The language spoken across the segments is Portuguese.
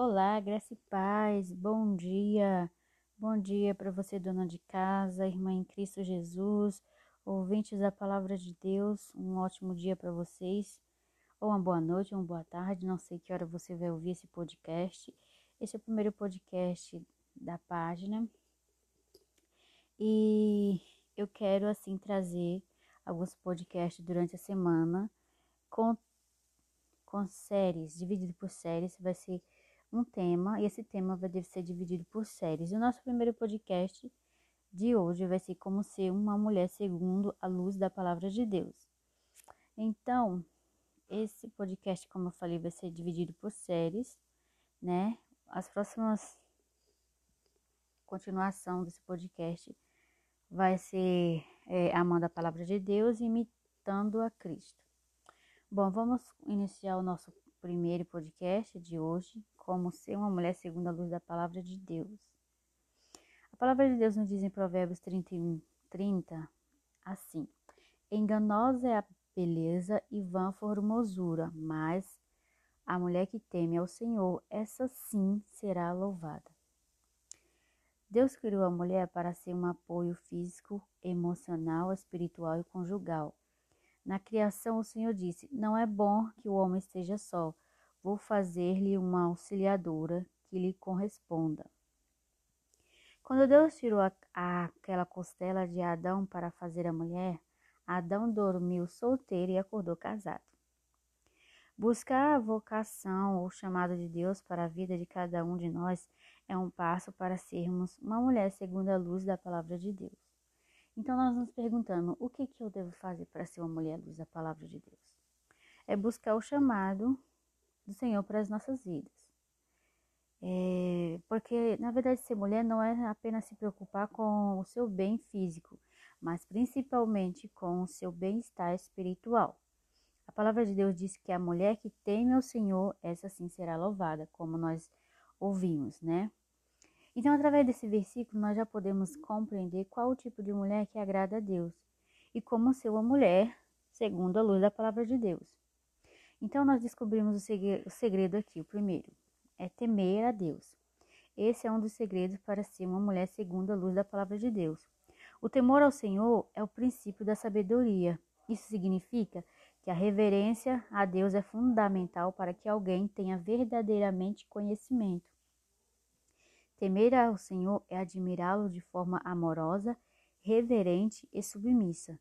Olá, graça e paz, bom dia. Bom dia para você, dona de casa, irmã em Cristo Jesus, ouvintes da palavra de Deus. Um ótimo dia para vocês, ou uma boa noite, uma boa tarde. Não sei que hora você vai ouvir esse podcast. Esse é o primeiro podcast da página. E eu quero, assim, trazer alguns podcasts durante a semana com, com séries, dividido por séries. Vai ser um tema e esse tema vai ser dividido por séries. E o nosso primeiro podcast de hoje vai ser como ser uma mulher segundo a luz da palavra de Deus. Então, esse podcast, como eu falei, vai ser dividido por séries, né? As próximas continuação desse podcast vai ser é, amando a palavra de Deus e imitando a Cristo. Bom, vamos iniciar o nosso primeiro podcast de hoje, como ser uma mulher segundo a luz da palavra de Deus. A palavra de Deus nos diz em Provérbios 31, 30, assim: Enganosa é a beleza e vã formosura, mas a mulher que teme ao Senhor, essa sim será louvada. Deus criou a mulher para ser um apoio físico, emocional, espiritual e conjugal. Na criação, o Senhor disse: Não é bom que o homem esteja só. Vou fazer-lhe uma auxiliadora que lhe corresponda. Quando Deus tirou a, a, aquela costela de Adão para fazer a mulher, Adão dormiu solteiro e acordou casado. Buscar a vocação ou chamado de Deus para a vida de cada um de nós é um passo para sermos uma mulher segundo a luz da palavra de Deus. Então nós nos perguntamos, o que, que eu devo fazer para ser uma mulher luz da palavra de Deus? É buscar o chamado do Senhor para as nossas vidas. É, porque, na verdade, ser mulher não é apenas se preocupar com o seu bem físico, mas principalmente com o seu bem-estar espiritual. A palavra de Deus diz que a mulher que teme ao Senhor, essa sim será louvada, como nós ouvimos, né? Então, através desse versículo, nós já podemos compreender qual o tipo de mulher que agrada a Deus e como ser uma mulher segundo a luz da palavra de Deus. Então, nós descobrimos o segredo aqui. O primeiro é temer a Deus. Esse é um dos segredos para ser uma mulher segundo a luz da palavra de Deus. O temor ao Senhor é o princípio da sabedoria. Isso significa que a reverência a Deus é fundamental para que alguém tenha verdadeiramente conhecimento. Temer ao Senhor é admirá-lo de forma amorosa, reverente e submissa.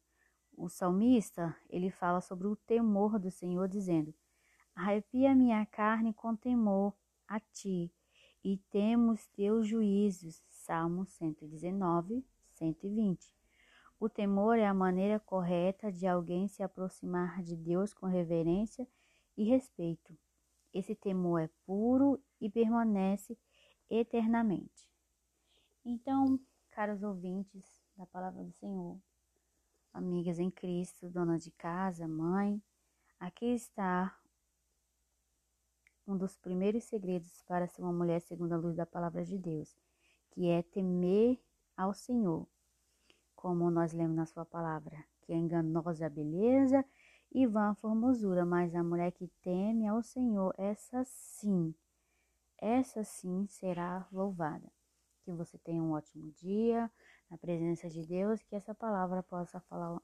O salmista, ele fala sobre o temor do Senhor, dizendo: Arrepia minha carne com temor a ti, e temos teus juízos. Salmo 119, 120. O temor é a maneira correta de alguém se aproximar de Deus com reverência e respeito. Esse temor é puro e permanece eternamente. Então, caros ouvintes da palavra do Senhor, amigas em Cristo, dona de casa, mãe, aqui está um dos primeiros segredos para ser uma mulher segundo a luz da palavra de Deus, que é temer ao Senhor, como nós lemos na sua palavra, que é enganosa a beleza e vã a formosura, mas a mulher que teme ao Senhor, essa sim essa sim será louvada. Que você tenha um ótimo dia na presença de Deus, que essa palavra possa falar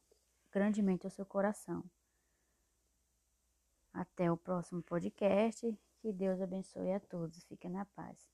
grandemente ao seu coração. Até o próximo podcast. Que Deus abençoe a todos. Fique na paz.